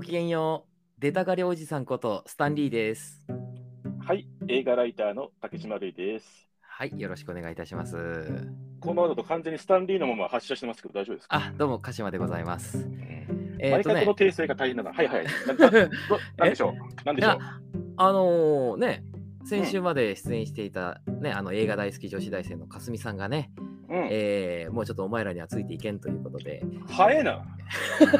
ごきげんよう。出たがりおじさんことスタンリーです。はい、映画ライターの竹島瑠衣です。はい、よろしくお願いいたします。このままだと完全にスタンリーのまま発射してますけど大丈夫ですか？あ、どうも、鹿島でございます。えー毎とね、回この訂正が大変だな。はいはい。なんでしょう？なんでしょう？あのーね、先週まで出演していた、ね、あの映画大好き女子大生のかすみさんがね、うん。えーもうちょっとお前らにはついていけんということで、早えな。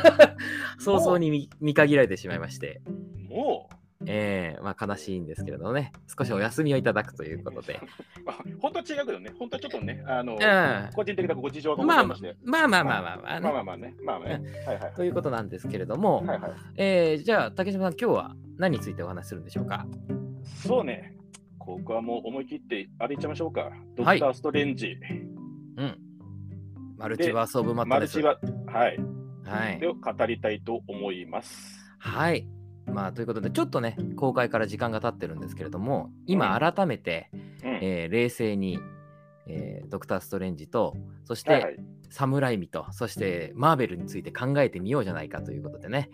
早々に見見限られてしまいまして、もう。えーまあ、悲しいんですけれどもね、少しお休みをいただくということで、あ本当は違うけどね、本当はちょっとね、あの、うん個人的なご事情がごまあま。あまあまあまあまあまあね、まあまあまあね。まあね。はいはい。ということなんですけれども、はいはい。えーじゃあ竹島さん今日は何についてお話しするんでしょうか？そうね。ここはもう思い切ってあれいっちゃいましょうか。ドはいクター・ストレンジ。うんマルチバース・オブ・マットネスマルチは、はい。はい、を語りたいと思います。はいまあということでちょっとね公開から時間が経ってるんですけれども今う改めて、うん。えー冷静に、えードクター・ストレンジとそして、はいはい。サムライミとそしてマーベルについて考えてみようじゃないかということでね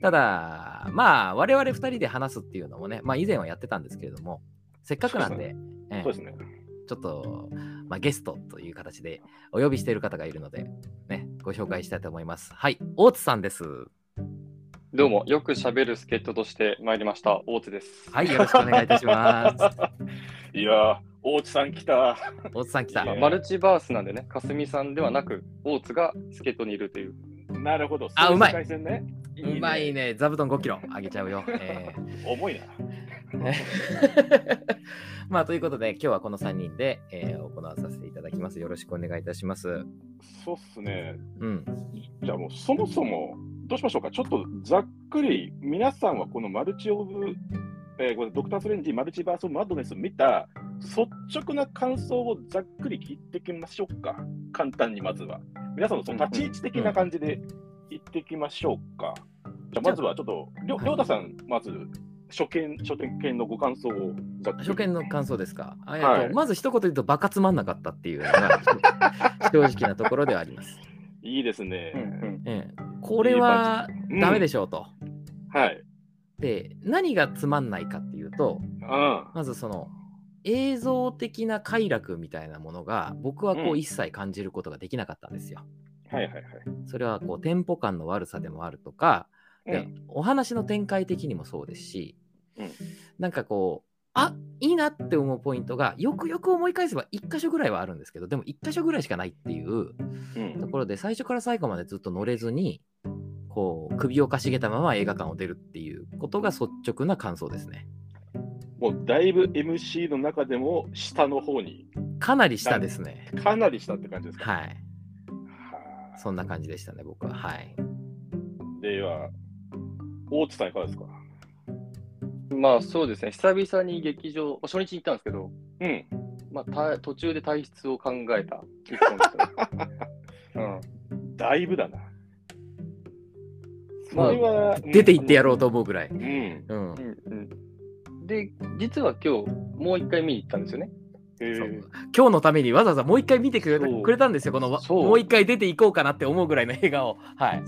ただまあ我々2人で話すっていうのもねまあ以前はやってたんですけれどもせっかくなんでえーそうですね。ちょっと、まあ、ゲストという形でお呼びしている方がいるので、ね、ご紹介したいと思います。はい、大津さんです。どうも、よく喋る助っ人として参りました、大津です。はい、よろしくお願いいたします。いやー、大地さん来た。大津さん来たマルチバースなんでね、かすみさんではなく、大津が助っ人にいるという。なるほど。あうまい。うまい。ね、座布団5キロあげちゃうよ。え 重いな。ー まあ、ということで、今日はこの3人で、えー行わさせていただきます。よろしくお願いいたします。そうっすね。うん。じゃあもうそもそも、どうしましょうか。ちょっとざっくり、皆さんはこのマルチオブ、えーこれドクター・ストレンジ、マルチバース・マッドネス見た率直な感想をざっくり聞いていきましょうか。簡単にまずは。皆さんのその立ち位置的な感じで言っていきましょうか。じゃあまずはちょっと、りょうたさん、まず初見、初見のご感想を。初見の感想ですか？はいまず一言言うと、バカつまんなかったっていうのが 正直なところではあります。いいですね。ええこれはうんダメでしょうと。はい。で、何がつまんないかっていうと、うん。はまずその映像的な快楽みたいなものが僕はこううん一切感じることができなかったんですよ。いはいはい。それはこうテンポ感の悪さでもあるとか、でうんお話の展開的にもそうですし、うんなんかこうあいいなって思うポイントがよくよく思い返せば1箇所ぐらいはあるんですけどでも1箇所ぐらいしかないっていううんところで最初から最後までずっと乗れずにこう首をかしげたまま映画館を出るっていうことが率直な感想ですね。もうだいぶ MC の中でも下の方にかなり下ですね。かなり下って感じですか？はい。はそんな感じでしたね、僕は。はい。いでは、大津さんいかがですか？まあそうですね、久々に劇場、初日に行ったんですけど、うん。まあ、た途中で体質を考えた一本でしたね。うんだいぶだな。そまあれは、出て行ってやろうと思うぐらい。うん。うん。うんうん、で、実は今日、もう一回見に行ったんですよね。今日のためにわざわざもう一回見てくれたそうくれたんですよ、このもう一回出ていこうかなって思うぐらいの映画を。はい。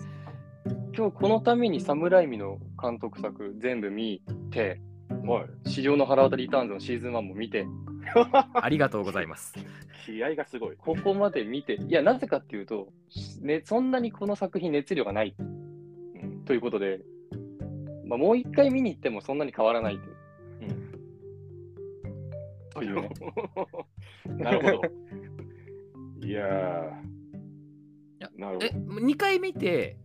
今日このためにサムライミの監督作全部見て、はい。市場の腹渡りリターンズのシーズン1も見て、ありがとうございます。気合がすごい。ここまで見て、いや、なぜかっていうと、ね、そんなにこの作品熱量がないうんということで、まあ、もう一回見に行ってもそんなに変わらないという。というね。なるほど。いややー、なるほえ、2回見て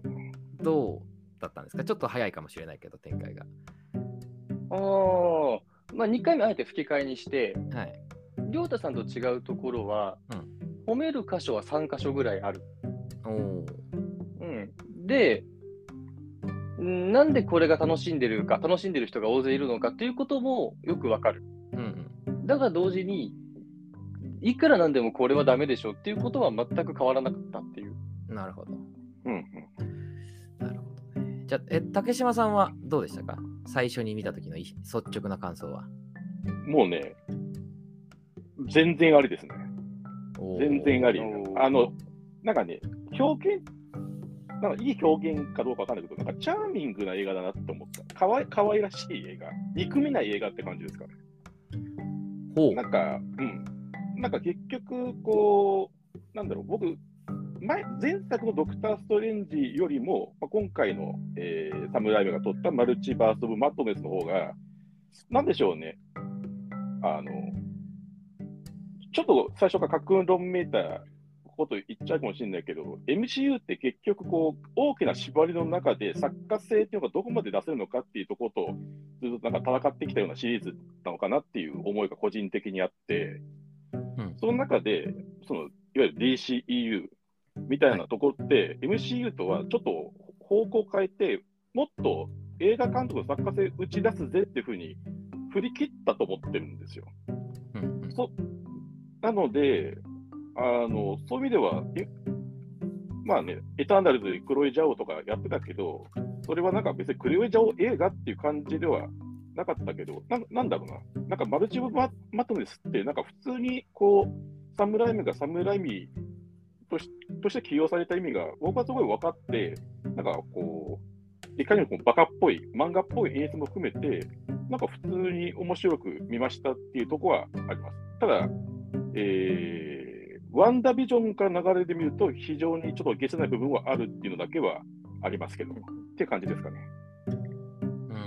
どうだったんですか？ちょっと早いかもしれないけど、展開が。ああ、まあ、2回目あえて吹き替えにして、はい。亮太さんと違うところは、褒める箇所は3箇所ぐらいある。おお。うん、で、んなんでこれが楽しんでるか、楽しんでる人が大勢いるのかっていうこともよくわかる。うんうん。だが同時に、いくらなんでもこれはダメでしょっていうことは全く変わらなかったっていう。なるほど。じゃあ、え、竹島さんはどうでしたか？最初に見た時のい率直な感想は。もうね、全然ありですね。全然ありあの、なんかね、表現なんかいい表現かどうかわかんないけど、なんかチャーミングな映画だなって思った。かわいかわいらしい映画。憎めない映画って感じですかね。ほう。なんか、うん。なんか結局、こう、なんだろう、僕、前前作のドクター・ストレンジよりも、まあ、今回の、えーサムライブが撮ったマルチバース・オブ・マットネスの方が、なんでしょうね、あの、ちょっと最初から架空論めいたこと言っちゃうかもしれないけど、MCU って結局こう、大きな縛りの中で作家性っていうのがどこまで出せるのかっていうところと、ずっとなんか戦ってきたようなシリーズなのかなっていう思いが個人的にあって、うん。その中で、そのいわゆる DCEU みたいなところって、MCU とはちょっと方向を変えて、もっと映画監督の作家性打ち出すぜっていうふうに振り切ったと思ってるんですよ。うんうん。そなのであの、そういう意味では、えまあね、エターナルズでクロエ・ジャオとかやってたけど、それはなんか別にクロエ・ジャオ映画っていう感じではなかったけど、ななんだろうな、なんかマルチブママトネスって、なんか普通にこう、サムライミがサムライミとして起用された意味が、僕はすごい分かって、なんかこう、いかにもこうバカっぽい、漫画っぽい演出も含めて、なんか普通に面白く見ましたっていうところはあります。ただ、えー、ワンダービジョンから流れで見ると、非常にちょっとゲスない部分はあるっていうのだけはありますけど、って感じですかね。う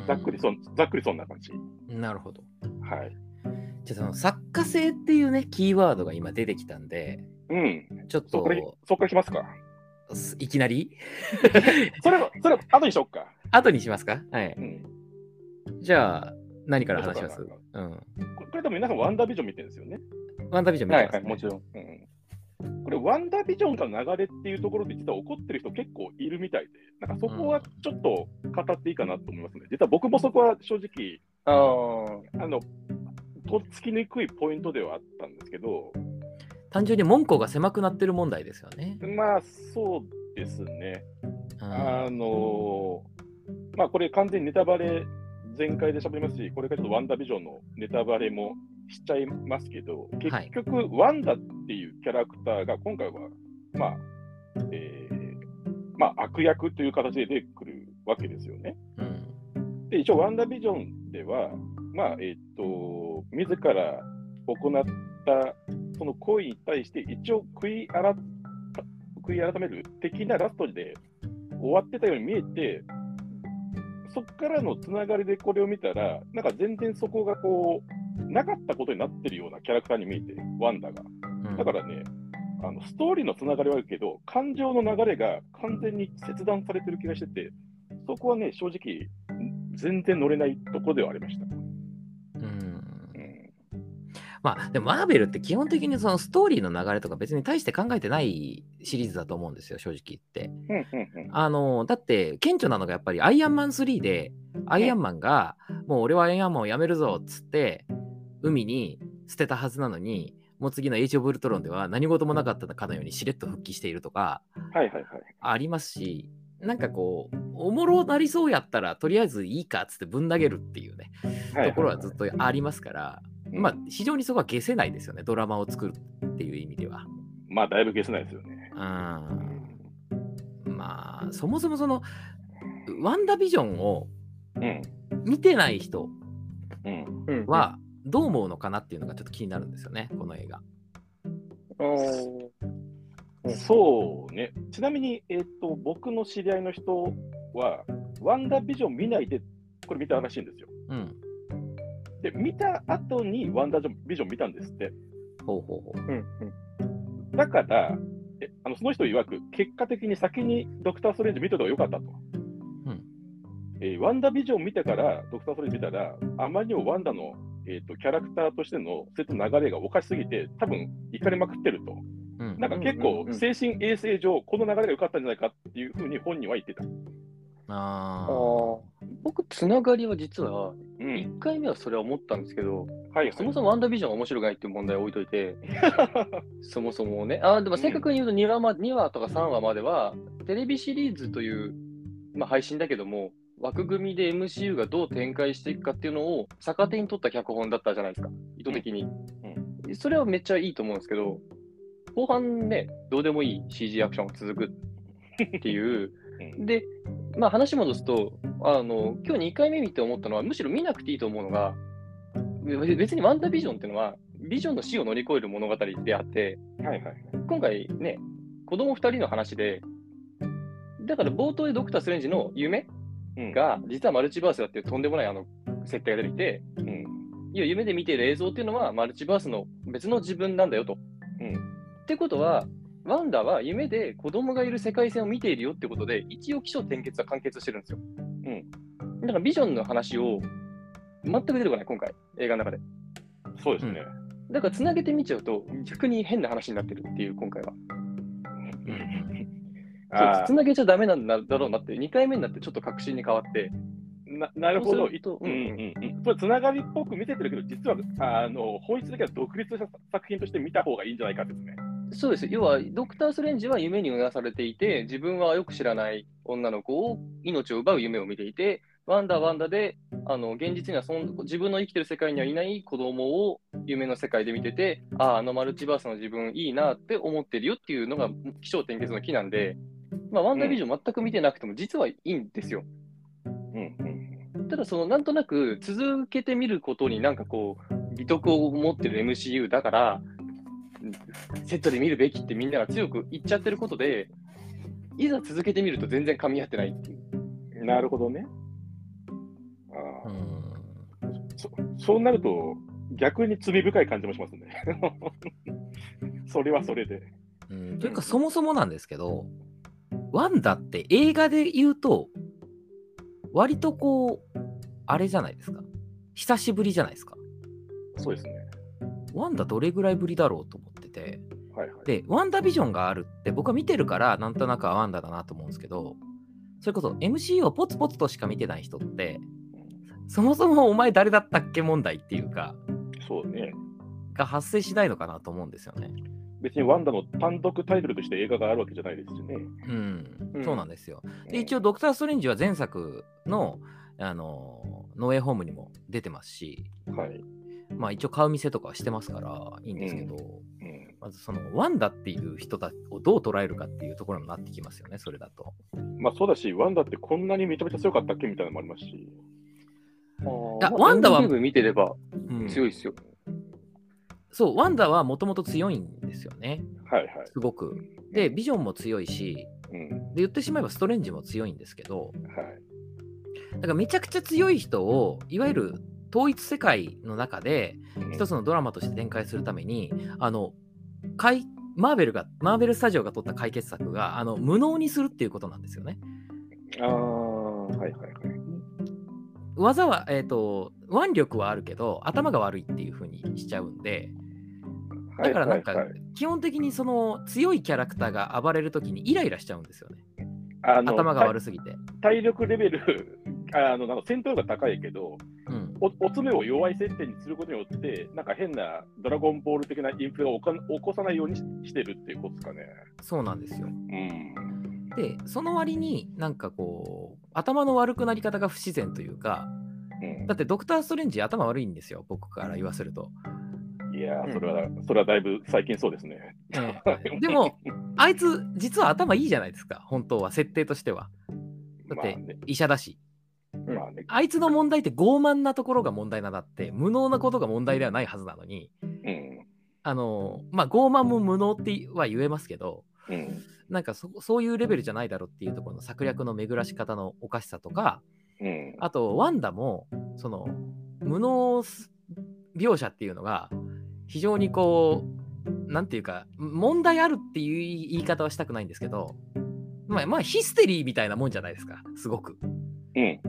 んざっくりそん、ざっくりそんな感じ。なるほど。はい。じゃあその作家性っていうね、キーワードが今出てきたんで、うん。ちょっとそこから来ますか？すいきなり？それは、それは後にしよっか。後にしますか？はい。うん。じゃあ、何から話します？どうん。ここれ多分皆さんワンダービジョン見てるんですよね？ワンダービジョン見はいはい、てます、ねもちろん。うん。これ、ワンダービジョンから流れっていうところで、実は怒ってる人結構いるみたいで、なんかそこはちょっと語っていいかなと思いますね。実は僕もそこは正直、ああ、あの、とっつきにくいポイントではあったんですけど、単純に門戸が狭くなってる問題ですよね。まあ、そうですね。うんあのーまあ、これ完全にネタバレ全開で喋りますし、これからちょっとワンダービジョンのネタバレもしちゃいますけど、はい結局、ワンダっていうキャラクターが今回は、まあ、えーまあ、悪役という形で出てくるわけですよね。うんで、一応、ワンダービジョンでは、まあ、えっ、と、自ら行ったその行為に対して、一応悔い改悔い改める的なラストで終わってたように見えて、そこからのつながりでこれを見たら、なんか全然そこがこう、なかったことになってるようなキャラクターに見えて、ワンダが。うんだからね、あのストーリーのつながりはあるけど、感情の流れが完全に切断されてる気がしてて、そこはね、正直、全然乗れないところではありました。まあでもマーベルって基本的にそのストーリーの流れとか別に大して考えてないシリーズだと思うんですよ正直言って。あのだって顕著なのがやっぱりアイアンマン3でアイアンマンがもう俺はアイアンマンをやめるぞっつって海に捨てたはずなのにもう次のエイジ・オブ・ウルトロンでは何事もなかったかのようにしれっと復帰しているとかはいはいはい。ありますしなんかこうおもろなりそうやったらとりあえずいいかっつってぶん投げるっていうねはいところはずっとありますから、うんまあ非常にそこは消せないですよねドラマを作るっていう意味では。まあ、だいぶ消せないですよね。うんまあそもそもそのワンダービジョンをうん、見てない人はどう思うのかなっていうのがちょっと気になるんですよねこの映画。おうんそうね。ちなみに、えっ、と、僕の知り合いの人は、ワンダービジョン見ないで、これ見たらしいんですよ。うん。で、見た後にワンダービジョン見たんですって。ほうほうほう。うんうんだから、えあのその人曰く、結果的に先にドクター・ストレンジ見てた方が良かったと。うんえーワンダービジョン見てから、ドクター・ストレンジ見たら、あまりにもワンダの、えー、とキャラクターとしての説の流れがおかしすぎて、多分怒りまくってると。うんなんか結うんうんうん構精神衛生上、この流れが良かったんじゃないかっていうふうに本人は言ってた。ああー。僕、つながりは実は、うん。1回目はそれは思ったんですけど、はい、そもそもワンダービジョンが面白くないっていう問題を置いといて、そもそもね、あーでも正確に言うと2話ま2話とか3話までは、テレビシリーズという、まあ、配信だけども、枠組みで MCU がどう展開していくかっていうのを逆手に取った脚本だったじゃないですか、意図的に。それはめっちゃいいと思うんですけど、後半ね、どうでもいい CG アクションが続くっていう、うん。で、まあ話戻すと、あの、今日2回目見て思ったのは、むしろ見なくていいと思うのが、べ別にワンダービジョンっていうのは、ビジョンの死を乗り越える物語であって、はいはいはい。今回ね、子供2人の話で、だから冒頭でドクター・ストレンジの夢うん、が、実はマルチバースだっていうとんでもないあの設定が出てきて、うん、いや、夢で見ている映像っていうのは、マルチバースの別の自分なんだよと。うんってことは、ワンダは夢で子供がいる世界線を見ているよってことで、一応起承転結は完結してるんですよ。うん。だからビジョンの話を全く出てこない、今回、映画の中で。そうですね。だから、つなげてみちゃうと、逆に変な話になってるっていう、今回は。あつなげちゃダメなんだろうなって、2回目になってちょっと確信に変わって、ーななるほど。そうんうんうん、これつながりっぽく見せてるけど、実はあの本質的には独立した作品として見た方がいいんじゃないかですね。そうです。要は、ドクター・ストレンジは夢にうなされていて、自分はよく知らない女の子を命を奪う夢を見ていて、ワンダーワンダで、あの現実にはそん自分の生きてる世界にはいない子供を夢の世界で見てて、ああ、あのマルチバースの自分いいなって思ってるよっていうのが起承転結の木なんで、まあ、ワンダービジョン全く見てなくても実はいいんですよ。うんうん、ただ、そのなんとなく続けてみることになんかこう、美徳を持ってる MCU だから、セットで見るべきってみんなが強く言っちゃってることで、いざ続けてみると全然噛み合ってないっていう。なるほどね。あうんーそそうなると、逆に罪深い感じもしますね。それはそれで。うんというか、そもそもなんですけど、ワンダって映画で言うと、割とこう、あれじゃないですか。久しぶりじゃないですか。そうですね。ワンダどれぐらいぶりだろうと思ってて。はいはい。で、ワンダビジョンがあるって僕は見てるから、なんとなくワンダだなと思うんですけど、それこそ MCU をポツポツとしか見てない人って、そもそもお前誰だったっけ問題っていうか、そうね。が発生しないのかなと思うんですよね。別にワンダの単独タイトルとして映画があるわけじゃないですしね。うん、うんそうなんですよ。で、一応、ドクター・ストレンジは前作の、あの、ノーエイホームにも出てますし、うんはい。まあ一応顔見せとかはしてますからいいんですけど、うんまずそのワンダっていう人たちをどう捉えるかっていうところになってきますよね、それだと。まあそうだし、ワンダってこんなにめちゃめちゃ強かったっけみたいなのもありますし。やワンダは見てればうん強いですよ。そう、ワンダはもともと強いんですよね、はいはい。すごく。で、ビジョンも強いし、うん。で言ってしまえばストレンジも強いんですけど、はい。だからめちゃくちゃ強い人を、いわゆる統一世界の中で、一つのドラマとして展開するために、あの、マーベルが、マーベルスタジオが取った解決策が、あの、無能にするっていうことなんですよね。ああ、はいはいはい。技は、えっ、と、腕力はあるけど、頭が悪いっていう風にしちゃうんで、だからなんか基本的にその強いキャラクターが暴れるときにイライラしちゃうんですよね。あの頭が悪すぎて。体力レベル、あのなんか戦闘力が高いけど、うん。おおつめを弱い設定にすることによって、なんか変なドラゴンボール的なインフレを起こさないようにししてるっていうことですかね。そうなんですよ。うん。で、その割になんかこう、頭の悪くなり方が不自然というか、うんだってドクター・ストレンジ頭悪いんですよ、僕から言わせると。いやそれは、それはだいぶ最近そうですね。ええでも、あいつ実は頭いいじゃないですか、本当は、設定としては。だって医者だし。まあね。あいつの問題って傲慢なところが問題なんだって、無能なことが問題ではないはずなのに、うん。あの、まあ、傲慢も無能っては言えますけど、うん。なんかそそういうレベルじゃないだろうっていうところの策略の巡らし方のおかしさとか、うん。あと、ワンダも、その、無能描写っていうのが、非常にこう、なんていうか、問題あるっていう言い方はしたくないんですけど、まあ、まあ、ヒステリーみたいなもんじゃないですか、すごく。うん。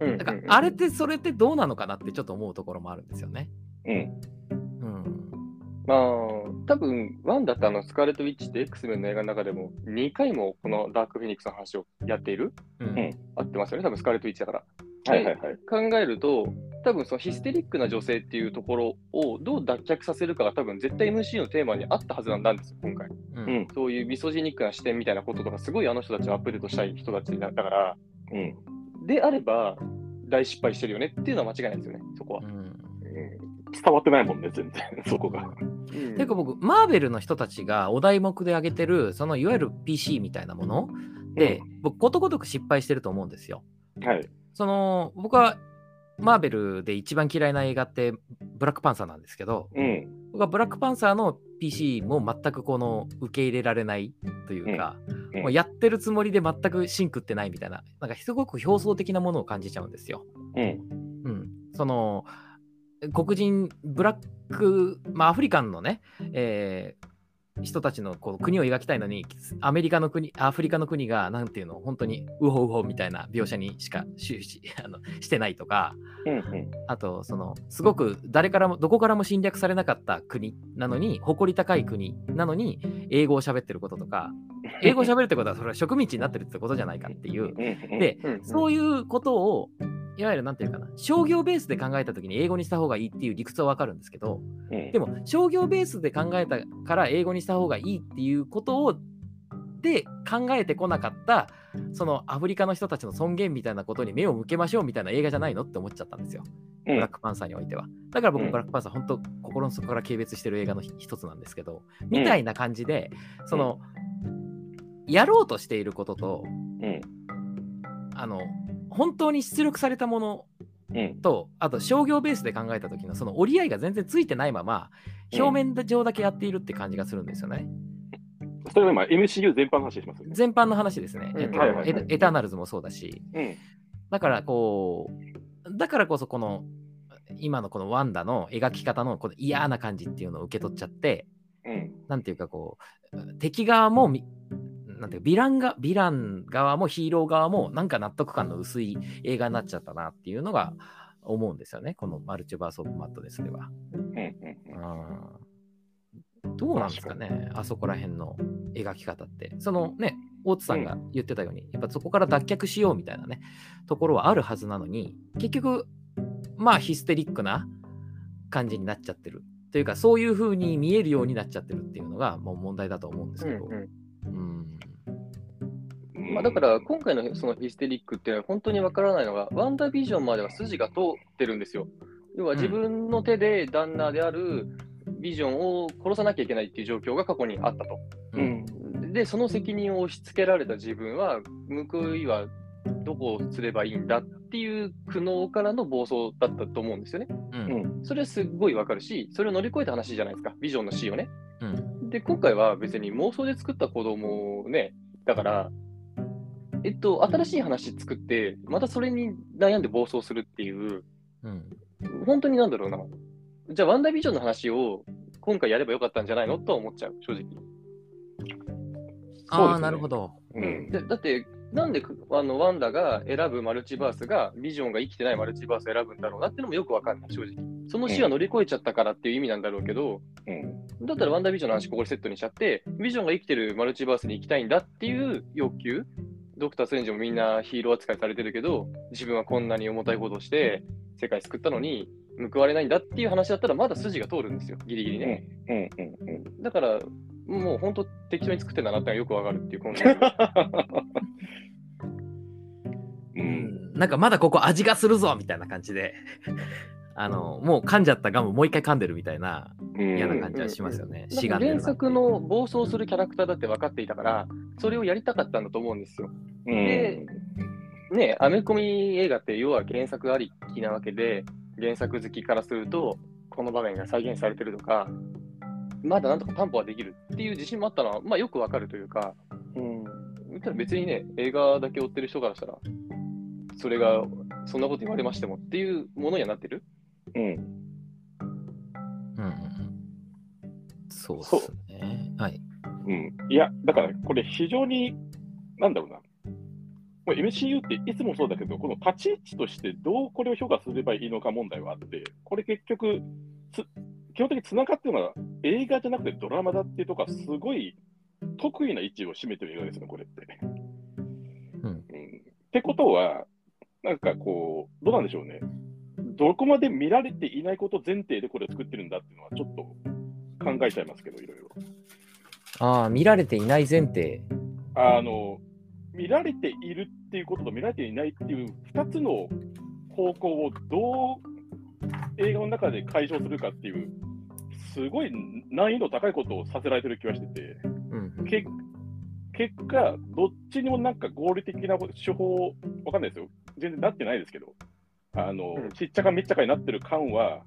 うんだから、あれって、それってどうなのかなってちょっと思うところもあるんですよね。うん。うん。まあ、多分ワンだってあのスカーレット・ウィッチって X メンの映画の中でも2回もこのダーク・フェニックスの話をやっているうん。うん合ってますよね、多分スカーレット・ウィッチだから。はいはいはい。考えると、多分そのヒステリックな女性っていうところをどう脱却させるかが多分絶対 MC のテーマにあったはずなんですよ、今回。うんうんそういうミソジニックな視点みたいなこととか、すごいあの人たちをアップデートしたい人たちだだから、うん。であれば、大失敗してるよねっていうのは間違いないですよね、そこはう。んうん伝わってないもんね、全然、そこが。うんていうか僕、マーベルの人たちがお題目で挙げてる、そのいわゆる PC みたいなもので、僕、ことごとく失敗してると思うんですよ。はい。その、僕は、マーベルで一番嫌いな映画って、ブラックパンサーなんですけど、うん。僕はブラックパンサーの PC も全くこの受け入れられないというか、うんもうやってるつもりで全くシンクってないみたいな、なんかすごく表層的なものを感じちゃうんですよ。うん。うん、その黒人、ブラック、まあ、アフリカンのね、えー人たちのこう国を描きたいのに、アメリカの国、アフリカの国が、なんていうの、本当にウホウホみたいな描写にしか終始 あのしてないとか、うん。うん。あと、その、すごく誰からも、どこからも侵略されなかった国なのに、誇り高い国なのに、英語を喋ってることとか、英語を喋るってことは、それは植民地になってるってことじゃないかっていう、うん。で、うんそういうことを、いわゆるなんていうかな、商業ベースで考えたときに英語にした方がいいっていう理屈はわかるんですけど、うん。でも商業ベースで考えたから英語にした方がいいっていうことを、で考えてこなかった、そのアフリカの人たちの尊厳みたいなことに目を向けましょうみたいな映画じゃないのって思っちゃったんですよ。うんブラックパンサーにおいては。だから僕、うんブラックパンサー、本当、心の底から軽蔑してる映画の一つなんですけど、みたいな感じで、その、やろうとしていることと、うん。あの、本当に出力されたものうん。と、あと商業ベースで考えた時のその折り合いが全然ついてないまま、うん表面上だけやっているって感じがするんですよね。それは今、MCU 全般の話しますよね。全般の話ですね。エターナルズもそうだし、うん。だからこう、だからこそこの、今のこのワンダの描き方のこの嫌な感じっていうのを受け取っちゃって、うん。なんていうかこう、敵側もみ、なんていうかヴィランが、ヴィラン側もヒーロー側もなんか納得感の薄い映画になっちゃったなっていうのが思うんですよね。このマルチバース・オブ・マットネスでは。どうなんですかね、あそこら辺の描き方って。そのね、大津さんが言ってたように、やっぱそこから脱却しようみたいなね、ところはあるはずなのに、結局、まあヒステリックな感じになっちゃってる。というか、そういう風に見えるようになっちゃってるっていうのが、もう問題だと思うんですけど。うんうん。まあ、だから今回のそのヒステリックっていうのは本当にわからないのが、ワンダービジョンまでは筋が通ってるんですよ。要は自分の手で旦那であるビジョンを殺さなきゃいけないっていう状況が過去にあったと。う。ん。で、その責任を押し付けられた自分は、報いはどこをすればいいんだっていう苦悩からの暴走だったと思うんですよね。うんそれはすっごいわかるし、それを乗り越えた話じゃないですか、ビジョンの死をね。うんで、今回は別に妄想で作った子供をね、だから、えっと、新しい話作って、またそれに悩んで暴走するっていう、うん本当になんだろうな。じゃあ、ワンダービジョンの話を今回やればよかったんじゃないのとは思っちゃう、正直。ああ、なるほど。うん。でだって、なんであのワンダが選ぶマルチバースが、ビジョンが生きてないマルチバースを選ぶんだろうなっていうのもよくわかんない、正直。その死は乗り越えちゃったからっていう意味なんだろうけど、うん。だったらワンダービジョンの話ここでセットにしちゃって、ビジョンが生きてるマルチバースに行きたいんだっていう欲求、ドクター・ストレンジもみんなヒーロー扱いされてるけど、自分はこんなに重たいことをして、世界救ったのに報われないんだっていう話だったら、まだ筋が通るんですよ、ギリギリね。うん。うん。うん。だから、もう本当、適当に作ってんだなってのがよくわかるっていう、この作品 う。うんんなんかまだここ味がするぞみたいな感じで、あの、もう噛んじゃったガムもう一回噛んでるみたいな嫌な感じはしますよね。なんかしがん原作の暴走するキャラクターだって分かっていたから、それをやりたかったんだと思うんですよ。うん。でね、アメコミ映画って要は原作ありきなわけで、原作好きからすると、この場面が再現されてるとか、まだなんとか担保はできるっていう自信もあったのは、まあよくわかるというか、うん。別にね、映画だけ追ってる人からしたら、それが、そんなこと言われましてもっていうものにはなってる。うん。うんうんうんそうですね。はい。うん。いや、だからこれ非常に、なんだろうな。これ MCU っていつもそうだけど、この立ち位置としてどうこれを評価すればいいのか問題はあって、これ結局、つ基本的につながってるのは映画じゃなくてドラマだっていうとこはすごい得意な位置を占めてる映画ですね、これって。うんうんってことは、なんかこう、どうなんでしょうね。どこまで見られていないこと前提でこれを作ってるんだっていうのはちょっと考えちゃいますけど、いろいろ。ああ、見られていない前提。あの、見られているっていうことと見られていないっていう2つの方向をどう映画の中で解消するかっていう、すごい難易度高いことをさせられてる気がしてて、うんうんけ結果、どっちにもなんか合理的な手法、わかんないですよ。全然なってないですけど、あの、うん。ちっちゃかめっちゃかになってる感は、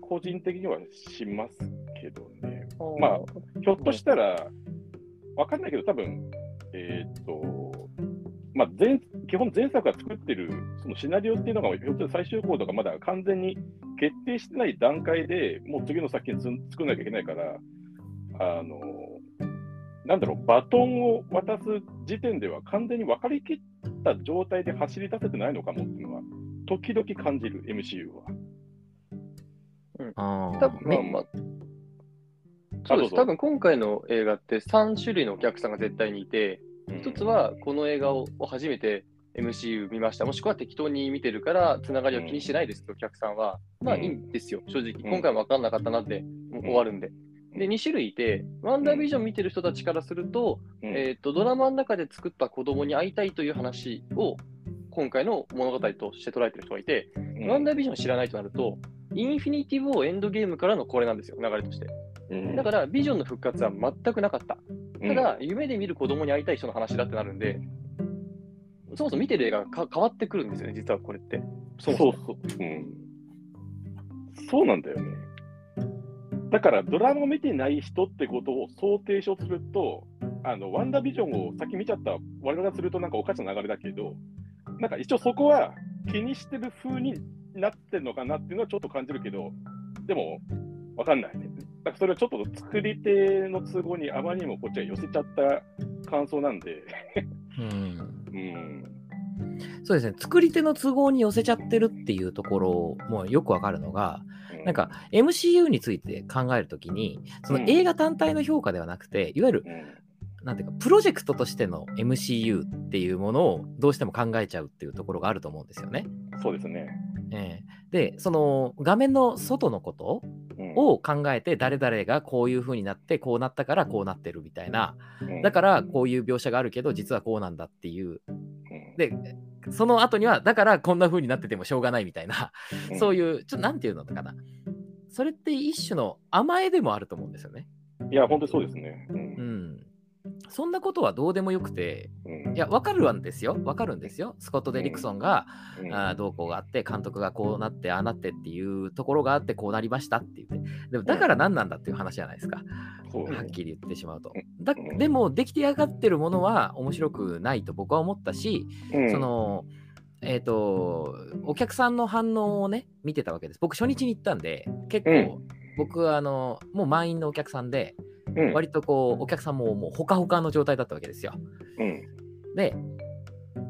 個人的にはしますけどね。まあひょっとしたら、わかんないけど、多分えーっと、まあ前、基本前作が作ってるそのシナリオっていうのが、ひょっと最終稿とかまだ完全に決定してない段階でもう次の作品つ作らなきゃいけないから、あの、なんだろう、バトンを渡す時点では完全に分かりきった状態で走り出せてないのかもっていうのは、時々感じる、MCU は。あ多分ねまあまあ。そうです。多分今回の映画って3種類のお客さんが絶対にいて、一つはこの映画を初めて MCU 見ました、もしくは適当に見てるから、つながりは気にしてないですってお客さんは、まあいいんですよ、正直。うん。今回も分かんなかったなってもう終わるんで。で、2種類いて、ワンダービジョン見てる人たちからすると、うん。えっと、ドラマの中で作った子供に会いたいという話を、今回の物語として捉えてる人がいて、うんワンダービジョン知らないとなると、インフィニティ・ウォー・エンドゲームからのこれなんですよ、流れとして。うんだから、ビジョンの復活は全くなかった。ただ、夢で見る子供に会いたい人の話だってなるんで、そもそも見てる映画がか変わってくるんですよね、実はこれって。そうそうそう。うん。そうなんだよね。だから、ドラマを見てない人ってことを想定しようとすると、あの、ワンダービジョンを先見ちゃった我々がするとなんかおかしな流れだけど、なんか一応そこは気にしてる風になってるのかなっていうのはちょっと感じるけど、でも、わかんないね。だからそれはちょっと作り手の都合にあまりにもこっちが寄せちゃった感想なんで、うん。うん。そうですね、作り手の都合に寄せちゃってるっていうところもよくわかるのが、うなんか MCU について考えるときに、そのうん。映画単体の評価ではなくて、いわゆる、うん、なんていうか、プロジェクトとしての MCU っていうものをどうしても考えちゃうっていうところがあると思うんですよね。そうですね。ええで、その画面の外のことうん、を考えて、誰々がこういう風になって、こうなったからこうなってるみたいな、うんだからこういう描写があるけど、実はこうなんだっていう。うんで、その後には、だからこんな風になっててもしょうがないみたいな、うんそういう、ちょっとなんていうのかな。それって一種の甘えでもあると思うんですよね。いや、本当にそうですね。う。うんん。そんなことはどうでもよくて、うんいや、わかるんですよ。わかるんですよ。スコット・デリクソンが、うんあーどうこうがあって、監督がこうなって、ああなってっていうところがあって、こうなりましたって言って。でも、だから何なんだっていう話じゃないですか。はっきり言ってしまうとう。だうんでも、出来上がってるものは面白くないと僕は思ったし、うんその、えっ、と、お客さんの反応をね、見てたわけです。僕、初日に行ったんで、結構、うん僕はあの、もう満員のお客さんで、うん割とこう、お客さんももうほかほかの状態だったわけですよ。うんで、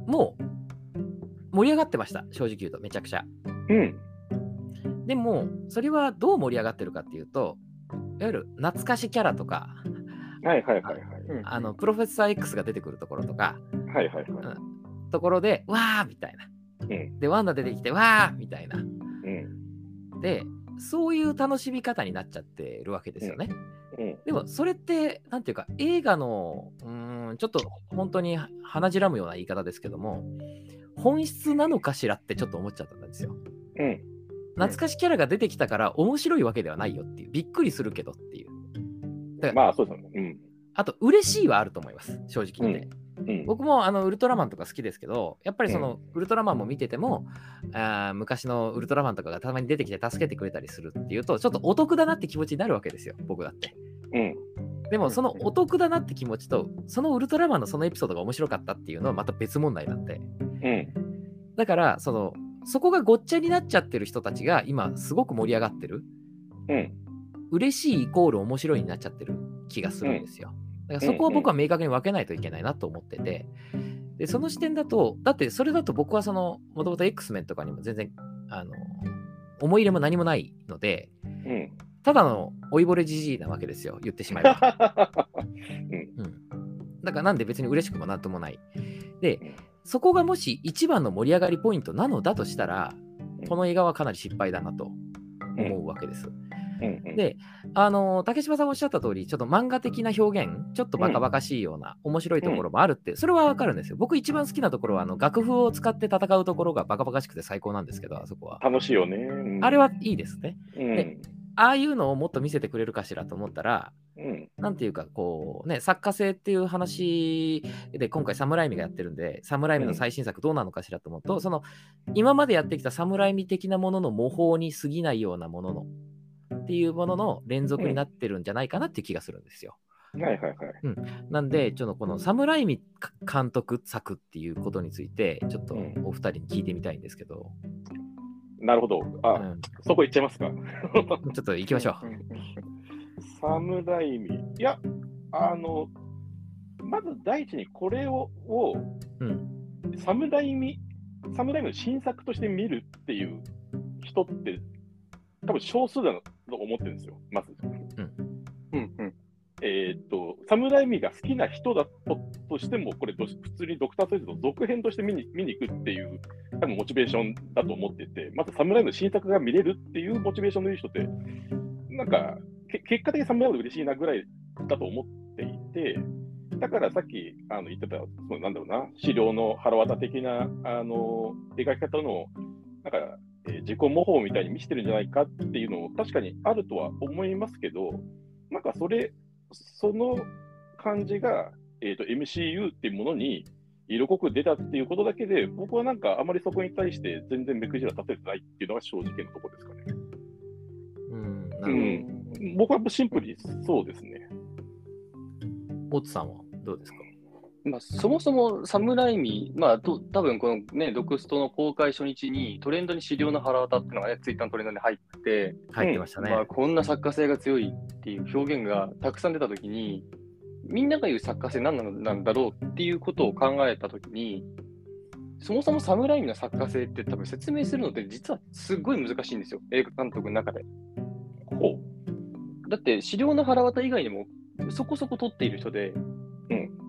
もう、盛り上がってました、正直言うと、めちゃくちゃ。うんでも、それはどう盛り上がってるかっていうと、いわゆる懐かしキャラとか、はいはいはいはい。うんあのプロフェッサー X が出てくるところとか、はいはいはい。ところで、わーみたいな。うんで、ワンダ出てきて、わーみたいな。うんで、そういう楽しみ方になっちゃってるわけですよね。うんでも、それって、なんていうか、映画の、うーん、ちょっと本当に鼻じらむような言い方ですけども、本質なのかしらってちょっと思っちゃったんですよ。うん懐かしキャラが出てきたから面白いわけではないよっていう、びっくりするけどっていう。だからまあそうですね。あと、嬉しいはあると思います、正直言って。うんうん僕もあのウルトラマンとか好きですけど、やっぱりその、ウルトラマンも見ててもあー、昔のウルトラマンとかがたまに出てきて助けてくれたりするっていうと、ちょっとお得だなって気持ちになるわけですよ、僕だって。うんでも、そのお得だなって気持ちと、そのウルトラマンのそのエピソードが面白かったっていうのはまた別問題なんで。うんだから、その、そこがごっちゃになっちゃってる人たちが今すごく盛り上がってる。うん嬉しいイコール面白いになっちゃってる気がするんですよ。だからそこは僕は明確に分けないといけないなと思ってて、でその視点だと、だってそれだと僕はその、もともと X メンとかにも全然、あの、思い入れも何もないので、うんただの老いぼれじじいなわけですよ、言ってしまえば。うん。だからなんで別に嬉しくもなんともない。でうん、そこがもし一番の盛り上がりポイントなのだとしたら、この映画はかなり失敗だなと思うわけです。うんで、あの竹島さんおっしゃった通り、ちょっと漫画的な表現、ちょっとバカバカしいような面白いところもあるって、それはわかるんですよ。僕一番好きなところは、あの楽譜を使って戦うところがバカバカしくて最高なんですけど、あそこは。楽しいよね。うんあれはいいですね。うんでああいうのをもっと見せてくれるかしらと思ったら、うん。なんていうか、こうね、作家性っていう話で今回サムライミがやってるんで、サムライミの最新作どうなのかしらと思うと、その今までやってきたサムライミ的なものの模倣に過ぎないようなもののっていうものの連続になってるんじゃないかなっていう気がするんですよ。はいはいはい。なんで、ちょっとこのサムライミ監督作っていうことについて、ちょっとうんお二人に聞いてみたいんですけど、なるほど。うあ、ん、そこ行っちゃいますか。ちょっと行きましょう。サムライミ。いや、あの、まず第一にこれを、をうん。サムライミ、サムライミの新作として見るっていう人って、多分少数だと思ってるんですよ、まず。うんうん。えーっと、サムライミが好きな人だととしても、これど、普通にドクター・ストレンジの続編として見に見に行くっていう、多分モチベーションだと思ってて、まずサムライミの新作が見れるっていうモチベーションのいい人って、なんか、け結果的にサムライ嬉しいなぐらいだと思っていて、だからさっきあの言ってた、そのなんだろうな、資料の腹渡的なあの描き方の、なんか、えー自己模倣みたいに見せてるんじゃないかっていうのも確かにあるとは思いますけど、なんかそれ、その感じが、えー、と MCU っていうものに色濃く出たっていうことだけで、僕はなんかあまりそこに対して全然目くじら立ててないっていうのが正直なところですかね。うん。なうるん、僕はシンプルにそうですね。ほど。オツさんはどうですか？まあ、そもそもサムライミ、まあ、と多分このね、ドクストの公開初日にトレンドに資料の腹渡っていうのがね、ツイッターのトレンドに入って、入ってましたね。まあ、こんな作家性が強いっていう表現がたくさん出たときに、みんなが言う作家性何なんだろうっていうことを考えたときに、そもそもサムライミの作家性って多分説明するのって実はすっごい難しいんですよ、映画監督の中で。ほだって、資料の腹渡以外にもそこそこ撮っている人で、うん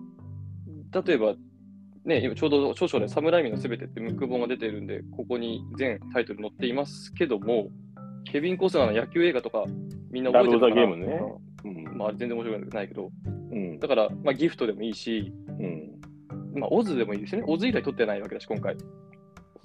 例えば、ね、今ちょうど少々でサムライミのすべてってムック本が出てるんで、ここに全タイトル載っていますけども、ケビン・コスナーの野球映画とか、みんな覚えてるかな？ゲームねうんまあ、全然面白くないけど、うんだから、まあ、ギフトでもいいし、うん、まあ、オズでもいいですよね。オズ以来撮ってないわけだし、今回。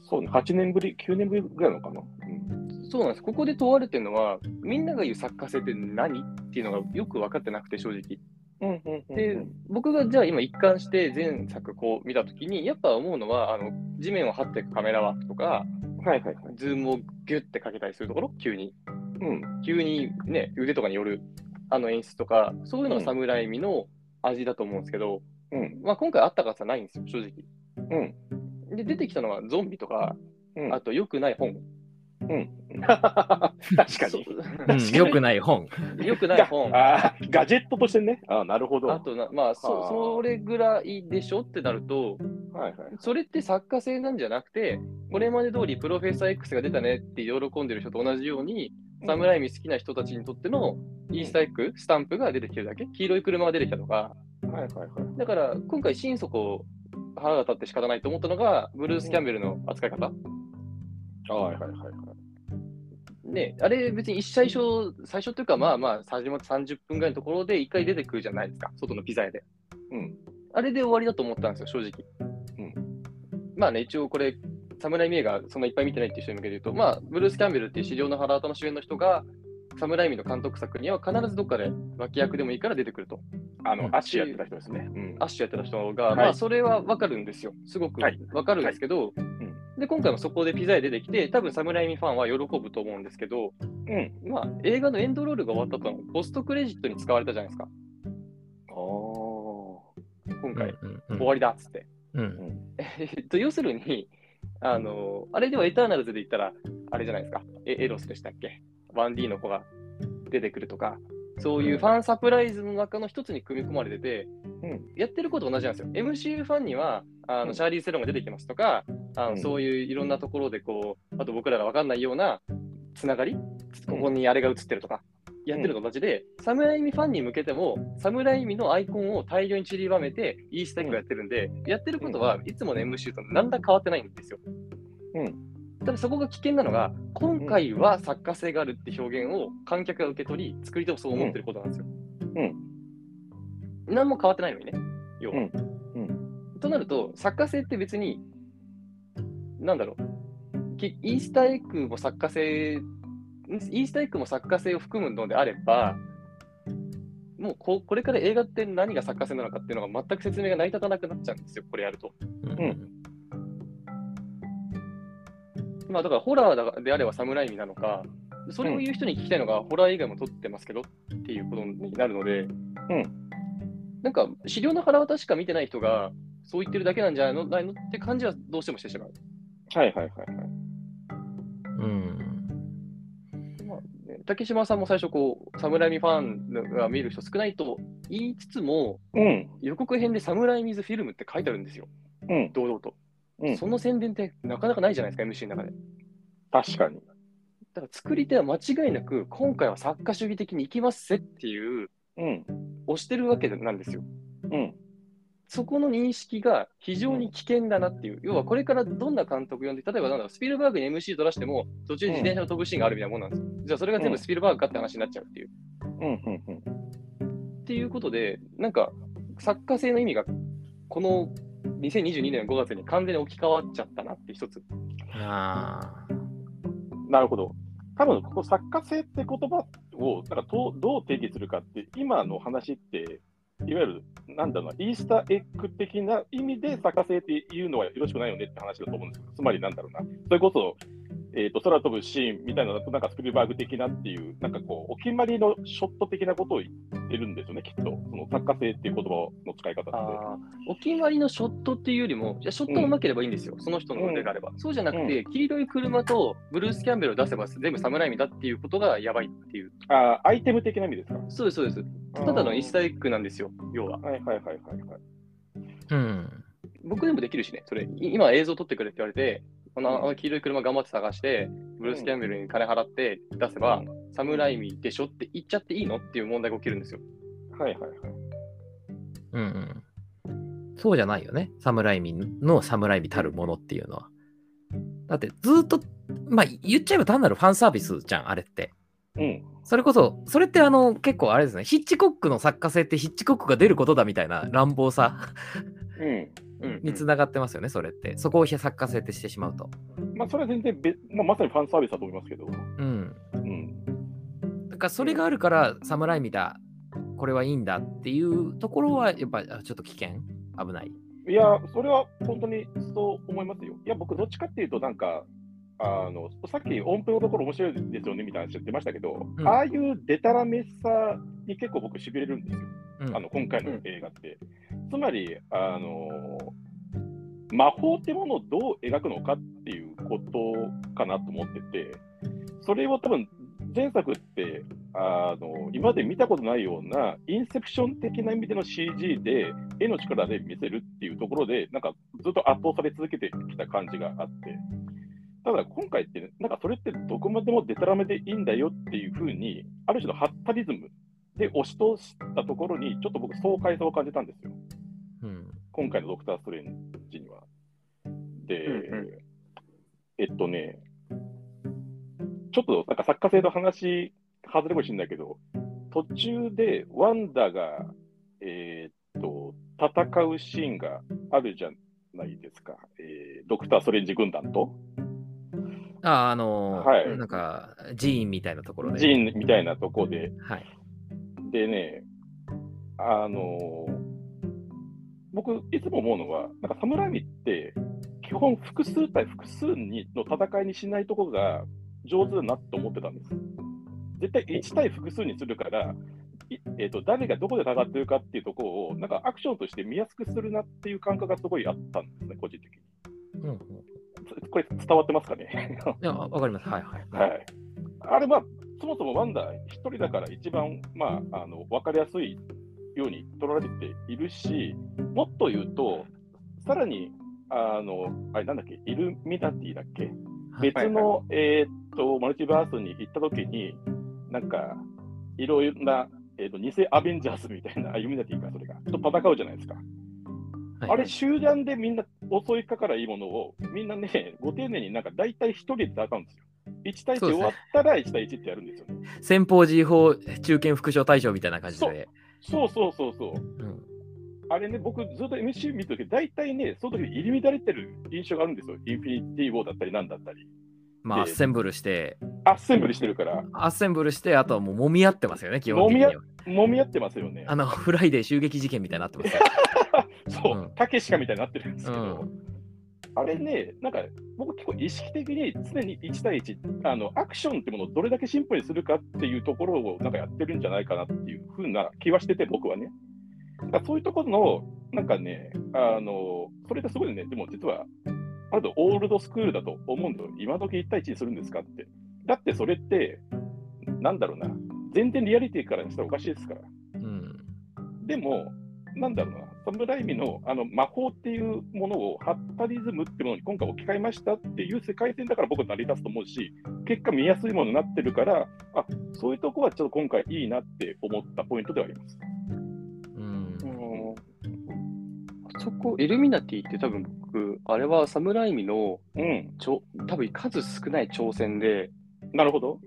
そうね、8年ぶり、9年ぶりぐらいなのかな。うんそうなんです。ここで問われてるのは、みんなが言う作家性って何？っていうのがよく分かってなくて、正直。うんうんうんで、僕がじゃあ今一貫して前作こう見たときに、やっぱ思うのは、あの、地面を張っていくカメラワークとか、はいはいはい。ズームをギュッてかけたりするところ、急に。うん急にね、腕とかによるあの演出とか、そういうのが侍味の味だと思うんですけど、うんまあ今回あったかさないんですよ、正直。うんで、出てきたのはゾンビとか、うんあと良くない本。うん。確かに。うん、よくない本。良くない本。ああ、ガジェットとしてね。ああ、なるほど。あとな、まあそ、それぐらいでしょってなると、はいはい。それって作家性なんじゃなくて、これまで通りプロフェッサー X が出たねって喜んでる人と同じように、サムライミ好きな人たちにとってのイースターエッグ、スタンプが出てきてるだけ、黄色い車が出てきたとか、はいはいはい。だから今回、心底腹が立って仕方ないと思ったのが、ブルース・キャンベルの扱い方。はいはいはいはい。ね、あれ別に最初、最初というか、まあまあ、始まって30分ぐらいのところで一回出てくるじゃないですか、外のピザ屋で。うん。あれで終わりだと思ったんですよ、正直。うんまあね、一応これ、侍名がそんないっぱい見てないっていう人に向けて言うと、まあ、ブルース・キャンベルっていう資料の腹渡の主演の人が、侍名の監督作には必ずどっかで脇役でもいいから出てくると。あの、うんアッシュやってた人ですね。うんアッシュやってた人が、はいまあ、それはわかるんですよ。すごくはいわかるんですけど、で、今回もそこでピザ屋出てきて、多分侍名ファンは喜ぶと思うんですけど、うん。まあ、映画のエンドロールが終わった後のポストクレジットに使われたじゃないですか、ああ。今回、うんうん終わりだっつって。うんえっ と、要するに、あの、あれではエターナルズで言ったら、あれじゃないですか、エエロスでしたっけ ?1D の子が出てくるとか、そういうファンサプライズの中の一つに組み込まれてて、うん。やってること同じなんですよ。MCU ファンには、あうん。のシャーリー・セロンが出てきますとか、あのうん。そういういろんなところでこう、あと僕らが分かんないようなつながり、ここにあれが映ってるとか、やってるのと同じで、サムライミファンに向けても、サムライミのアイコンを大量に散りばめて、イースターエッグやってるんで、やってることはいつもの MCU と何ら変わってないんですよ。うんただそこが危険なのが、今回は作家性があるって表現を観客が受け取り、作り手もそう思ってることなんですよ。うん何も変わってないのにね、要は。うんうん。となると、作家性って別に、なんだろう、きイースターエッグも作家性、イースターエッグも作家性を含むのであれば、もうここれから映画って何が作家性なのかっていうのが全く説明が成り立たなくなっちゃうんですよ、これやると。うんまあだからホラーであれば侍味なのか、それを言う人に聞きたいのが、ホラー以外も撮ってますけどっていうことになるので、なんか資料の腹渡しか見てない人が、そう言ってるだけなんじゃないのないのって感じはどうしてもしてしまう。はいはいはいはい。うんまあね竹島さんも最初こう、侍味ファンが見る人少ないと言いつつも、うん。予告編で侍水フィルムって書いてあるんですよ、うん。堂々と。うん。その宣伝ってなかなかないじゃないですか、MC の中で。確かに。だから作り手は間違いなく、今回は作家主義的に行きますぜっていう、うん。押してるわけなんですよ。うん。そこの認識が非常に危険だなっていう、要はこれからどんな監督呼んで、例えばなんだろうスピルバーグに MC 取らしても、途中で自転車の飛ぶシーンがあるみたいなもんなんですよ。じゃあそれが全部スピルバーグかって話になっちゃうっていう。うん。うん。うん。っていうことで、なんか作家性の意味がこの2022年5月に完全に置き換わっちゃったなって一つ。あなるほど。多分ここ作家性って言葉をなんかどうどう定義するかって、今の話って、いわゆるなんだろうな、イースターエッグ的な意味で作家性っていうのはよろしくないよねって話だと思うんですけど、つまりなんだろうな、それこそ、えー、と空飛ぶシーンみたいなのだと、なんかスピルバーグ的なっていう、なんかこう、お決まりのショット的なことを言ってるんですよね、きっと。その作家性っていう言葉の使い方って。あお決まりのショットっていうよりも、いやショットがうまければいいんですよ、その人の腕があれば。そうじゃなくて、黄色い車とブルース・キャンベルを出せば全部侍味だっていうことがやばいっていう。あーアイテム的な意味ですか？そうです、そうです。ただのイースターエッグなんですよ、要は。はいはいはいはいはい。ーうん。僕でもできるしね、それ、い今映像撮ってくれって言われて、あのあの黄色い車頑張って探して、ブルース・キャンベルに金払って出せば、侍味でしょって言っちゃっていいのっていう問題が起きるんですよ。はいはいはい。うんうん。そうじゃないよね。侍味の侍味たるものっていうのは。だってずっと、まあ言っちゃえば単なるファンサービスじゃん、あれって。うん。それこそ、それってあの結構あれですね、ヒッチコックの作家性ってヒッチコックが出ることだみたいな乱暴さうん。うんにつながってますよね、それって。そこを作家性ってしてしまうと。まあ、それは全然別、まあ、まさにファンサービスだと思いますけど。うん。うん。だからそれがあるから、侍味だ、これはいいんだっていうところは、やっぱあちょっと危険、危ない？いや、それは本当にそう思いますよ。いや、僕、どっちかっていうと、なんか、あのさっき音符のところ面白いですよねみたいな話言ってましたけど、うんああいうデタラメさに結構僕、しびれるんですよ、うんあの今回の映画って。つまり、あの魔法ってものをどう描くのかっていうことかなと思ってて、それを多分前作ってあの今まで見たことないようなインセプション的な意味での CG で絵の力で見せるっていうところでなんかずっと圧倒され続けてきた感じがあってただ今回ってなんかそれってどこまでもデタラメでいいんだよっていうふうにある種のハッタリズムで押し通したところにちょっと僕爽快さを感じたんですようん今回のドクター・ストレンジには。で、うんうんえっとね、ちょっとなんか作家性の話、外れかもしれないけど、途中でワンダが、えーっと、戦うシーンがあるじゃないですか、えードクター・ストレンジ軍団と、あ、あのーはいなんか、寺院みたいなところで。ジーンみたいなとこで、はい。でね、あの僕、いつも思うのは、なんか侍味って、基本複数対複数にの戦いにしないところが上手だなと思ってたんです。絶対1対複数にするから、いえー、と誰がどこで戦ってるかっていうところを、なんかアクションとして見やすくするなっていう感覚がすごいあったんですね、個人的に。うんこれ伝わってますかね？や、わかります。はいはい。はい。あれは、そもそもワンダ一人だから一番、まあ、あの分かりやすいように取られているし、もっと言うと、さらに、あの、あれなんだっけ、イルミナティだっけ？はい別の、えーっと、マルチバースに行ったときに、なんか、いろいろな、えーっと、偽アベンジャーズみたいな、あイルミナティか、それが、と戦うじゃないですか。はいあれ、集団でみんな襲いかからいいものを、みんなね、ご丁寧になんか大体一人で戦うんですよ。1対1そうですね終わったら1対1ってやるんですよね。先方 G 法中堅副将大将みたいな感じで。そうそうそうそう。うんあれね、僕ずっと MC 見てるけど、大体ね、その時入り乱れてる印象があるんですよ。インフィニティ・ウォーだったりなんだったり。まあ、で、アッセンブルして、アッセンブルしてるから、アッセンブルして、あとはもう揉み合ってますよね、基本的には。も揉み合ってますよね。あの、フライデー襲撃事件みたいになってますよ。そうう、んたけしかみたいになってるんですけど、うんあれね、なんか僕結構意識的に常に1対1、あのアクションってものをどれだけシンプルにするかっていうところをなんかやってるんじゃないかなっていうふうな気はしてて、僕はね。だそういうところの、なんかね、あの、それってすごいね、でも実は、ある程度オールドスクールだと思うんだよ。今時1対1にするんですかって。だってそれって、なんだろうな、全然リアリティからしたらおかしいですから。うん。でも、なんだろうな、サムライミのあの魔法っていうものをハッタリズムっていうものに今回置き換えましたっていう世界線だから僕は成り立つと思うし、結果見やすいものになってるから、あそういうとこはちょっと今回いいなって思ったポイントではあります。うん。あそこ、イルミナティって多分僕、あれはサムライミのうん、ちょ多分数少ない挑戦で、なるほど。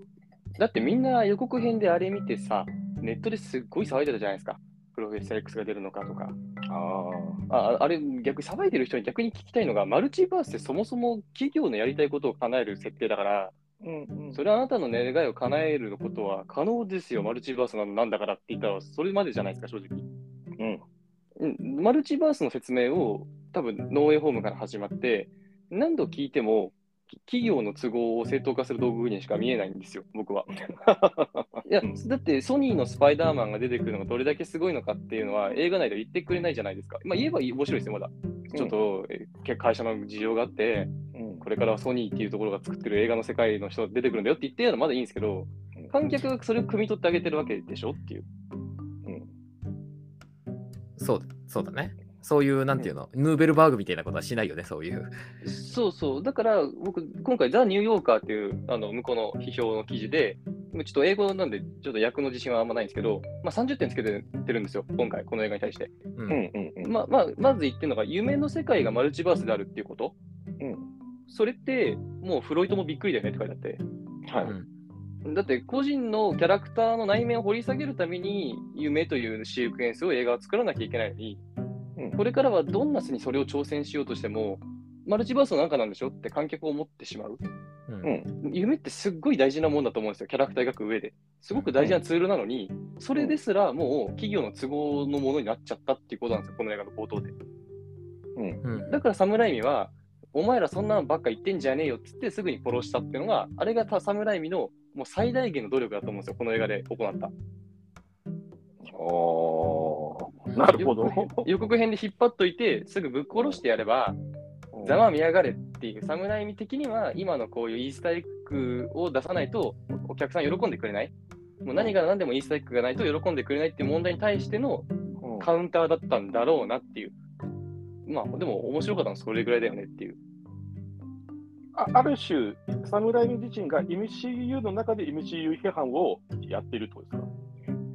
だってみんな予告編であれ見てさ、ネットですっごい騒いでたじゃないですか。プロフェッサー X が出るのかとか。あああれ、逆に騒いでる人に逆に聞きたいのが、マルチバースってそもそも企業のやりたいことを叶える設定だから、うんうん、それはあなたの願いを叶えることは可能ですよ、マルチバースなんなんだからって言ったら、それまでじゃないですか、正直。うん、うん、マルチバースの説明を多分ノーエホームから始まって何度聞いてもき企業の都合を正当化する道具にしか見えないんですよ、僕は。いやうんだってソニーのスパイダーマンが出てくるのがどれだけすごいのかっていうのは映画内では言ってくれないじゃないですか。まあ言えば面白いですよ、まだ。ちょっと、え会社の事情があって、うんこれからはソニーっていうところが作ってる映画の世界の人が出てくるんだよって言ってるのはまだいいんですけど、観客がそれを汲み取ってあげてるわけでしょっていう。うんそう、そうだね。そういう、なんていうの、ヌーベルバーグみたいなことはしないよね、そういう。そうそう、だから僕、今回、ザ・ニューヨーカーっていうあの向こうの批評の記事で、ちょっと英語なんで、ちょっと訳の自信はあんまないんですけど、まあ、30点つけてるんですよ、今回、この映画に対して。う。うんんうんうんまあまあ、まず言ってるのが、夢の世界がマルチバースであるっていうこと。うんそれって、もうフロイトもびっくりだよねって書いてあって。はいうんだって個人のキャラクターの内面を掘り下げるために夢というシークエンスを映画を作らなきゃいけないのに、うんこれからはどんなにそれを挑戦しようとしてもマルチバースの中なんでしょ？って観客を思ってしまう。うん。うん。夢ってすっごい大事なもんだと思うんですよ。キャラクター描く上で。すごく大事なツールなのに、それですらもう企業の都合のものになっちゃったっていうことなんですよ。この映画の冒頭で。うん。うん。だからサムライミはお前らそんなのばっか言ってんじゃねえよっつってすぐに殺したっていうのがあれがサムライミのもう最大限の努力だと思うんですよ。この映画で行った。あーなるほど。予告編で引っ張っといて、すぐぶっ殺してやれば、ざまあ見やがれっていう、侍味的には、今のこういうイースターエッグを出さないと、お客さん喜んでくれない。もう何が何でもイースターエッグがないと喜んでくれないっていう問題に対してのうんカウンターだったんだろうなっていう。まあ、でも面白かったのはそれぐらいだよねっていう。あある種、侍自身が MCU の中で MCU 批判をやっているってことですか？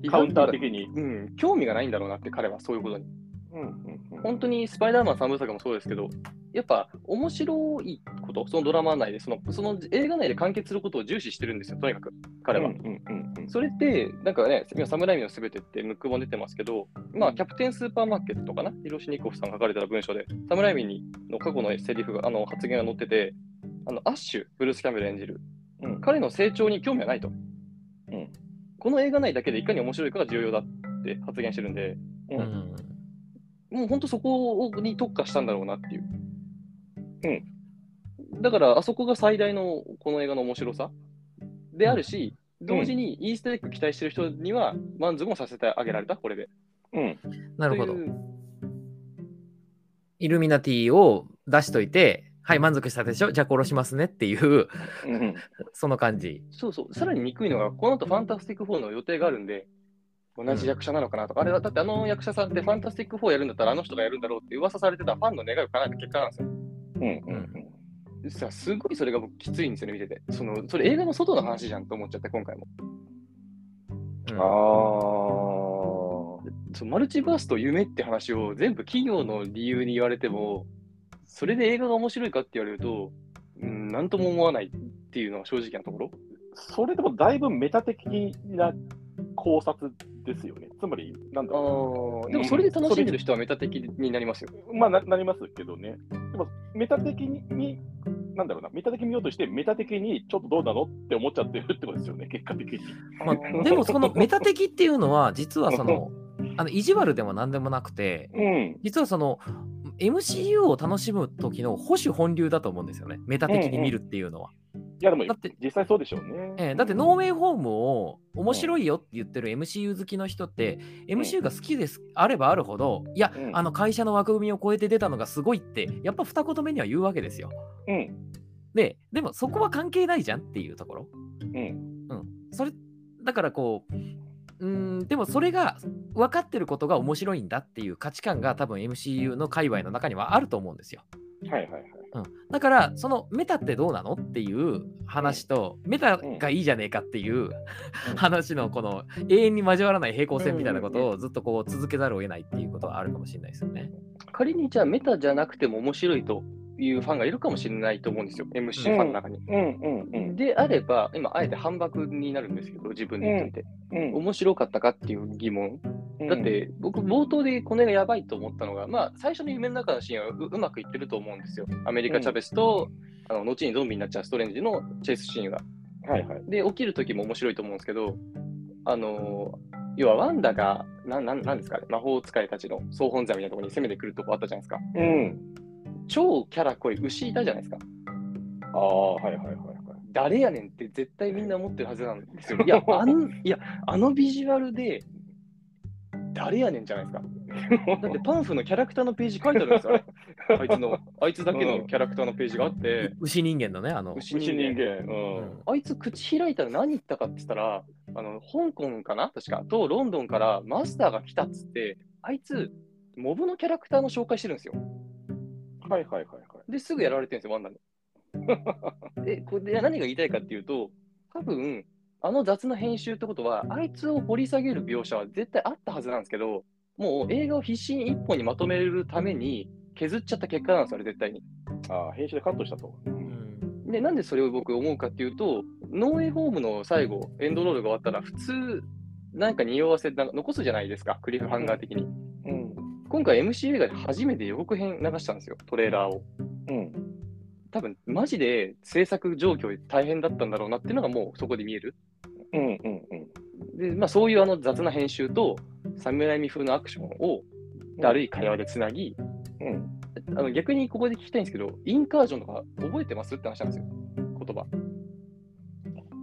カウンター的に。うん、興味がないんだろうなって彼はそういうことに。うんうんうん本当にスパイダーマン3部作もそうですけど、やっぱ面白いこと、そのドラマ内で、そのその映画内で完結することを重視してるんですよ、とにかく、彼は。うんうんうんうんそれって、なんかね、今、サムライミのすべてってムック本出てますけど、まあ、キャプテンスーパーマーケットかな、ヒロシニコフさんが書かれた文章で、サムライミにの過去のセリフが、あの発言が載ってて、あのアッシュ、ブルース・キャンベル演じる、うん彼の成長に興味はないと。うんこの映画内だけでいかに面白いかが重要だって発言してるんで、ううん。んもう本当そこに特化したんだろうなっていう。うん。だから、あそこが最大のこの映画の面白さであるし、同時にイースターエッグ期待してる人には満足もさせてあげられた、これで。うん。なるほど。イルミナティを出しといて、はい、満足したでしょ？じゃあ殺しますねっていう、うん。その感じ。そうそう、さらに憎いのが、この後ファンタスティック4の予定があるんで、同じ役者なのかなとか、あれだだってあの役者さんってファンタスティック4やるんだったらあの人がやるんだろうって噂されてたファンの願いを叶えた結果なんですよ。うんうんでさすごいそれが僕きついんですよね、見てて。そのそれ映画の外の話じゃんと思っちゃって、今回も。うん。ああマルチバースと夢って話を全部企業の理由に言われても、それで映画が面白いかって言われると、うん、なんとも思わないっていうのは正直なところ。それでもだいぶメタ的な考察ですよね。つまり、なんだあろーでもそれで楽しんでる人はメタ的になりますよ。う。まあな、なりますけどね。でも、メタ的にになんだろうな、メタ的に見ようとして、メタ的にちょっとどうなのって思っちゃってるってことですよね、結果的に。まあ、でもその メタ的っていうのは実はそのあの意地悪でも何でもなくてうん。実はその MCU を楽しむ時の保守本流だと思うんですよねメタ的に見るっていうのは。いや、でもだって実際そうでしょうね。ええだってノーウェイホームを面白いよって言ってる MCU 好きの人って、MCU が好きですあればあるほどいや、うんあの会社の枠組みを超えて出たのがすごいってやっぱ二言目には言うわけですよ。うん。ででもそこは関係ないじゃんっていうところ。うん。それだからこううーんでもそれが分かってることが面白いんだっていう価値観が多分 MCU の界隈の中にはあると思うんですよ。はいはいはい。うん、だからそのメタってどうなのっていう話と、メタがいいじゃねえかっていう話のこの永遠に交わらない平行線みたいなことをずっとこう続けざるを得ないっていうことはあるかもしれないですよね。仮にじゃあメタじゃなくても面白いというファンがいるかもしれないと思うんですよ、MC ファンの中に。うんうんうん。であれば、今、あえて反駁になるんですけど、自分で言ってて、うん面白かったかっていう疑問。だっ、て、僕、冒頭でこの映画やばいと思ったのが、まあ、最初の夢の中のシーンはううまくいってると思うんですよ。アメリカ・チャベスと、あの後にゾンビになっちゃうストレンジのチェイスシーンが。はいはい。で、起きる時も面白いと思うんですけど、あのー要はワンダが、ななんなんですかね、魔法使いたちの総本山みたいなところに攻めてくるとこあったじゃないですか。うん。超キャラ濃い牛いたじゃないですか。ああ、はいはいはいはい。誰やねんって絶対みんな思ってるはずなんですよ。いや、あんいやあのビジュアルで誰やねんじゃないですか。だってパンフのキャラクターのページ書いてあるんですよ、ね。あいつの、あいつだけのキャラクターのページがあって、牛人間のね、あの、牛牛人人間。間。うん。あいつ口開いたら何言ったかって言ったら、あの香港かな？確か、とロンドンからマスターが来たっつって、あいつ、モブのキャラクターの紹介してるんですよ。はいはいはいはい。で、すぐやられてるんですよ、ワンダに。で、これで何が言いたいかっていうと、多分あの雑な編集ってことは、あいつを掘り下げる描写は絶対あったはずなんですけど、もう映画を必死に一本にまとめるために削っちゃった結果なんですよ、あれ絶対に。ああ、編集でカットしたと。で、なんでそれを僕思うかっていうと、ノーウェイホームの最後、エンドロールが終わったら、普通、なんか匂わせなんか残すじゃないですか、クリフハンガー的に。うん。今回 MC 映画で初めて予告編流したんですよ、トレーラーを。うん。多分マジで制作状況大変だったんだろうなっていうのがもうそこで見える。うんうんうん。で、まあ、そういうあの雑な編集と、サムライミ風のアクションをだるい会話でつなぎ、うん。あの逆にここで聞きたいんですけど、インカージョンとか覚えてますって話なんですよ、言葉。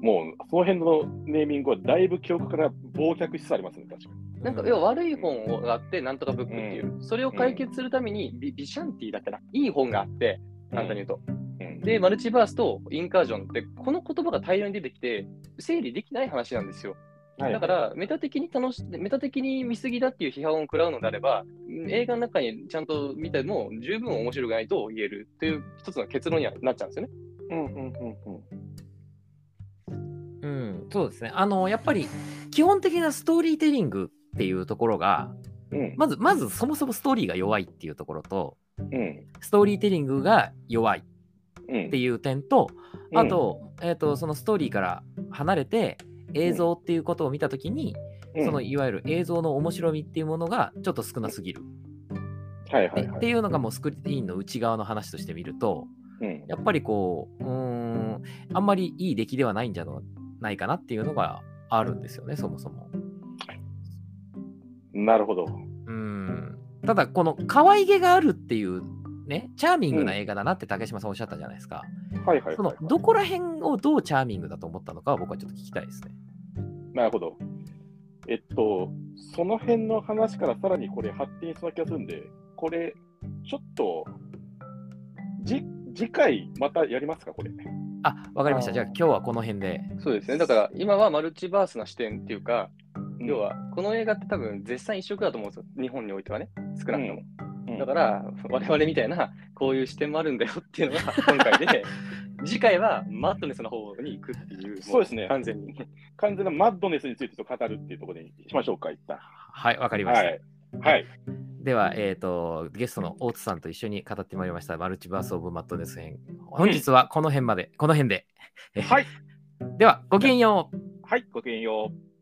もう、その辺のネーミングはだいぶ記憶から忘却しつつありますね。なんか、要は悪い本があって、なんとかブックっていう、それを解決するためにビ、ビシャンティだったら、いい本があって、簡単に言うと。うん。で、マルチバースとインカージョンって、この言葉が大量に出てきて、整理できない話なんですよ。はいだから、メタ的に楽し、メタ的に見すぎだっていう批判を食らうのであれば、映画の中にちゃんと見ても十分面白くないと言えるという一つの結論にはなっちゃうんですよね。うんうんうんうん、そうですね。あの、やっぱり基本的なストーリーテリングっていうところが、うん。うん。まず、まずそもそもストーリーが弱いっていうところと、うん。ストーリーテリングが弱いうん。っていう点と、うんあ、と、えっ、と、そのストーリーから離れて映像っていうことを見たときに、そのいわゆる映像の面白みっていうものがちょっと少なすぎる、はいはいはい。っていうのがもうスクリーンの内側の話として見ると、うん。やっぱりこう、うーん、あんまりいい出来ではないんじゃないかなっていうのがあるんですよね、そもそも。なるほど。うん。ただ、この可愛げがあるっていう、ね、チャーミングな映画だなって竹島さんおっしゃったじゃないですか。はいはいはい、そのどこら辺をどうチャーミングだと思ったのかは僕はちょっと聞きたいですね。なるほど。えっと、その辺の話からさらにこれ発展しそうな気がするんで、これ、ちょっと、じ次回またやりますか、これ。あ、わかりました。じゃあ今日はこの辺で。そうですね。だから今はマルチバースな視点っていうか、うん要はこの映画って多分絶賛一色だと思うんですよ。日本においてはね、少なくとも。うんだから我々みたいなこういう視点もあるんだよっていうのが今 回で、次回はマットネスの方に行くっていう、そうですねも完全に。完全なマッドネスについてと語るっていうところにしましょうか、一旦。はい、わかりました。はい。はい。では、えっ、と、ゲストの大津さんと一緒に語ってまいりました、マルチバース・オブ・マットネス編。本日はこの辺まで、この辺で。はい。では、ごきげんよう。はい、ごきげんよう。